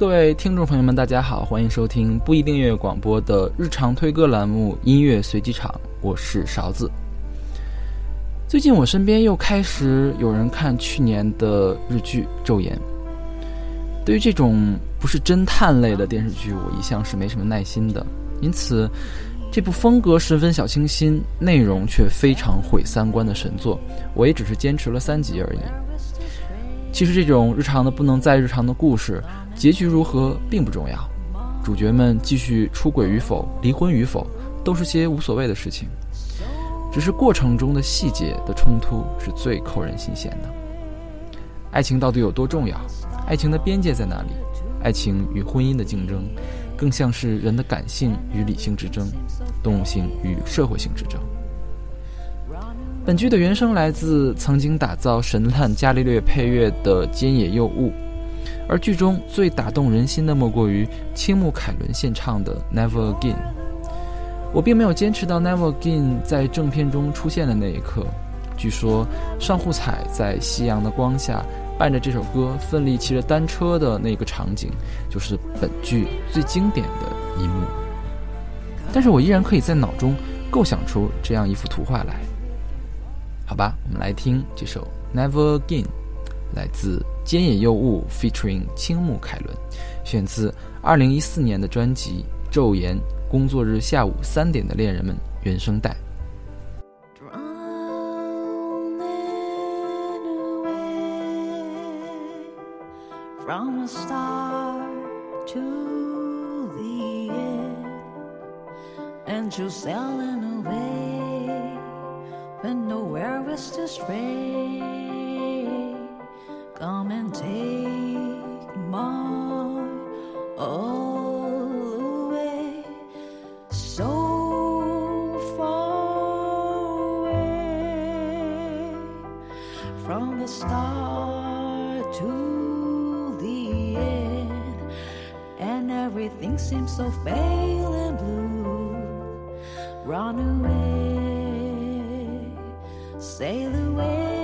各位听众朋友们，大家好，欢迎收听不一定音乐广播的日常推歌栏目《音乐随机场》，我是勺子。最近我身边又开始有人看去年的日剧《昼颜》。对于这种不是侦探类的电视剧，我一向是没什么耐心的，因此这部风格十分小清新、内容却非常毁三观的神作，我也只是坚持了三集而已。其实这种日常的不能再日常的故事。结局如何并不重要，主角们继续出轨与否、离婚与否，都是些无所谓的事情。只是过程中的细节的冲突是最扣人心弦的。爱情到底有多重要？爱情的边界在哪里？爱情与婚姻的竞争，更像是人的感性与理性之争，动物性与社会性之争。本剧的原声来自曾经打造《神探伽利略》配乐的菅野佑吾。而剧中最打动人心的，莫过于青木凯伦献唱的《Never Again》。我并没有坚持到《Never Again》在正片中出现的那一刻。据说上户彩在夕阳的光下伴着这首歌奋力骑着单车的那个场景，就是本剧最经典的一幕。但是我依然可以在脑中构想出这样一幅图画来。好吧，我们来听这首《Never Again》。来自菅野佑吾 featuring 青木凯伦，选自二零一四年的专辑《昼颜》，工作日下午三点的恋人们原声带。Come and take my all away, so far away from the start to the end, and everything seems so pale and blue. Run away, sail away.